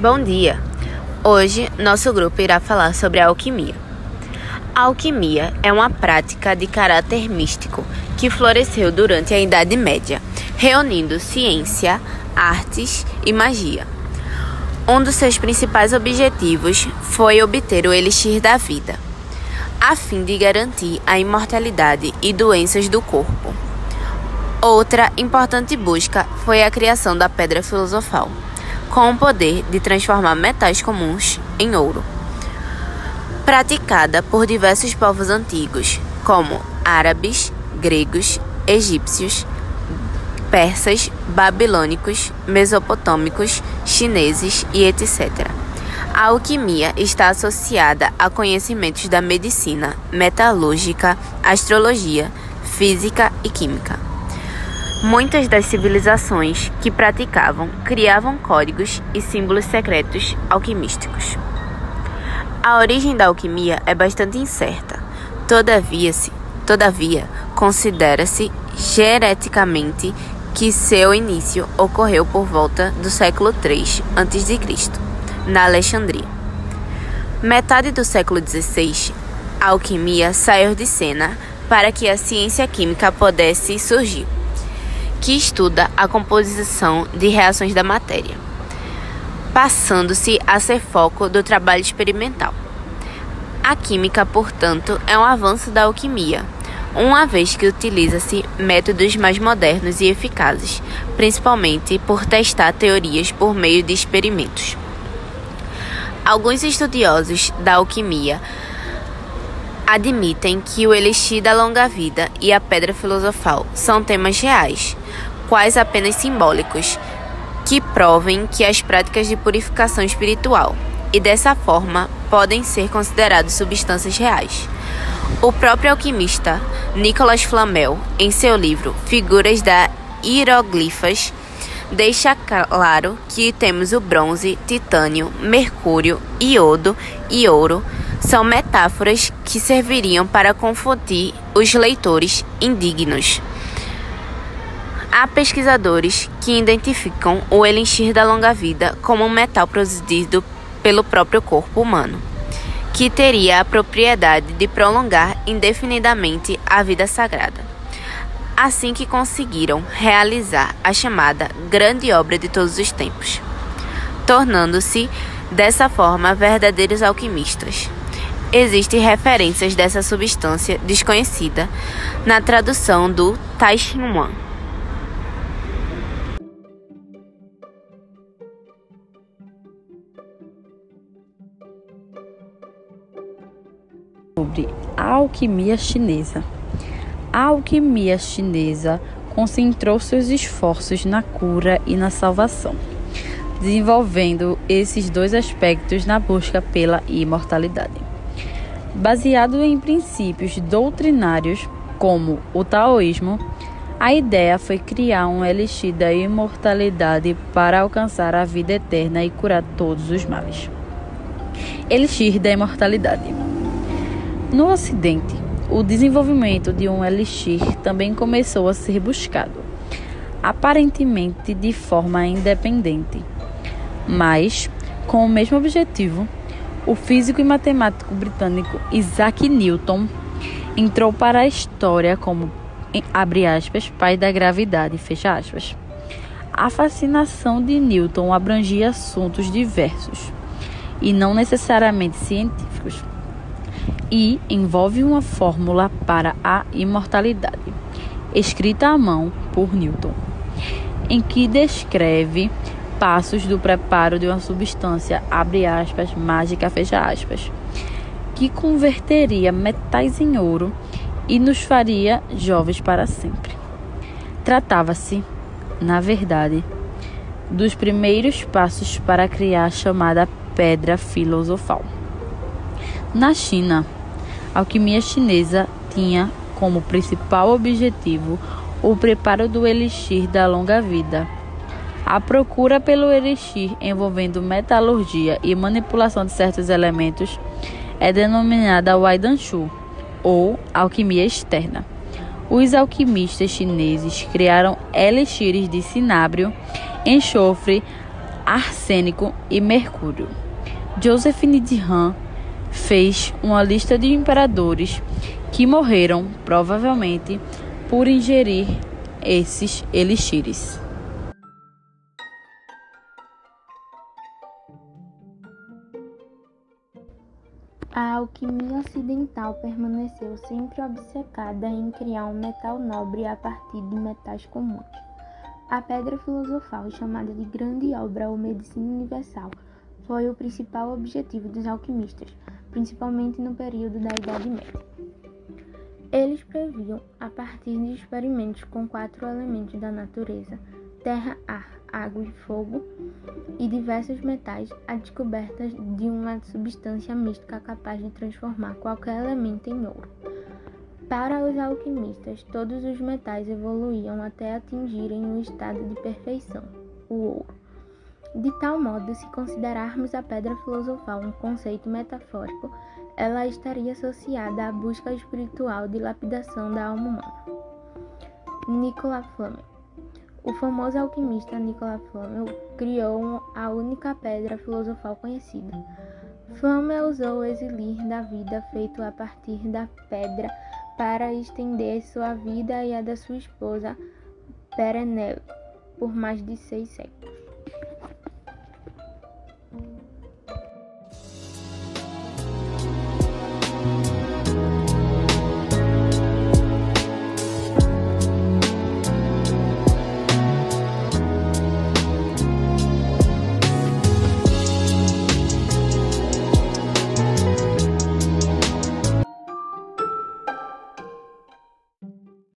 Bom dia! Hoje, nosso grupo irá falar sobre a alquimia. A alquimia é uma prática de caráter místico que floresceu durante a Idade Média, reunindo ciência, artes e magia. Um dos seus principais objetivos foi obter o elixir da vida, a fim de garantir a imortalidade e doenças do corpo. Outra importante busca foi a criação da pedra filosofal, com o poder de transformar metais comuns em ouro. Praticada por diversos povos antigos, como árabes, gregos, egípcios, persas, babilônicos, mesopotâmicos, chineses e etc. A alquimia está associada a conhecimentos da medicina, metalúrgica, astrologia, física e química. Muitas das civilizações que praticavam criavam códigos e símbolos secretos alquimísticos. A origem da alquimia é bastante incerta. Todavia, todavia considera-se geneticamente que seu início ocorreu por volta do século III a.C., na Alexandria. Metade do século XVI, a alquimia saiu de cena para que a ciência química pudesse surgir que estuda a composição de reações da matéria, passando-se a ser foco do trabalho experimental. A química, portanto, é um avanço da alquimia, uma vez que utiliza-se métodos mais modernos e eficazes, principalmente por testar teorias por meio de experimentos. Alguns estudiosos da alquimia admitem que o elixir da longa vida e a pedra filosofal são temas reais, quais apenas simbólicos, que provem que as práticas de purificação espiritual e dessa forma podem ser considerados substâncias reais. O próprio alquimista Nicolas Flamel, em seu livro Figuras da Hieroglifas, deixa claro que temos o bronze, titânio, mercúrio, iodo e ouro são metáforas que serviriam para confundir os leitores indignos. Há pesquisadores que identificam o elixir da longa-vida como um metal produzido pelo próprio corpo humano, que teria a propriedade de prolongar indefinidamente a vida sagrada. Assim que conseguiram realizar a chamada grande obra de todos os tempos, tornando-se dessa forma verdadeiros alquimistas. Existem referências dessa substância desconhecida na tradução do Taixinhuan. sobre a alquimia chinesa. A alquimia chinesa concentrou seus esforços na cura e na salvação, desenvolvendo esses dois aspectos na busca pela imortalidade. Baseado em princípios doutrinários como o taoísmo, a ideia foi criar um elixir da imortalidade para alcançar a vida eterna e curar todos os males. Elixir da imortalidade. No Ocidente, o desenvolvimento de um elixir também começou a ser buscado, aparentemente de forma independente, mas com o mesmo objetivo. O físico e matemático britânico Isaac Newton entrou para a história como abre aspas, pai da gravidade, fecha aspas. A fascinação de Newton abrangia assuntos diversos e não necessariamente científicos e envolve uma fórmula para a imortalidade, escrita à mão por Newton, em que descreve passos do preparo de uma substância, abre aspas, mágica, fecha aspas, que converteria metais em ouro e nos faria jovens para sempre. Tratava-se, na verdade, dos primeiros passos para criar a chamada pedra filosofal. Na China, a alquimia chinesa tinha como principal objetivo o preparo do elixir da longa vida. A procura pelo elixir envolvendo metalurgia e manipulação de certos elementos é denominada Waidanshu, ou alquimia externa. Os alquimistas chineses criaram elixires de cinábrio, enxofre, arsênico e mercúrio. Josephine de Han fez uma lista de imperadores que morreram, provavelmente, por ingerir esses elixires. A alquimia ocidental permaneceu sempre obcecada em criar um metal nobre a partir de metais comuns. A pedra filosofal, chamada de Grande Obra ou Medicina Universal, foi o principal objetivo dos alquimistas, principalmente no período da Idade Média. Eles previam, a partir de experimentos com quatro elementos da natureza terra, ar, água e fogo e diversos metais a descoberta de uma substância mística capaz de transformar qualquer elemento em ouro. Para os alquimistas, todos os metais evoluíam até atingirem o estado de perfeição, o ouro. De tal modo, se considerarmos a pedra filosofal um conceito metafórico, ela estaria associada à busca espiritual de lapidação da alma humana. Nicola Flamel o famoso alquimista Nicolas Flamel criou a única pedra filosofal conhecida. Flamel usou o exilir da vida feito a partir da pedra para estender sua vida e a da sua esposa Perenelle por mais de seis séculos.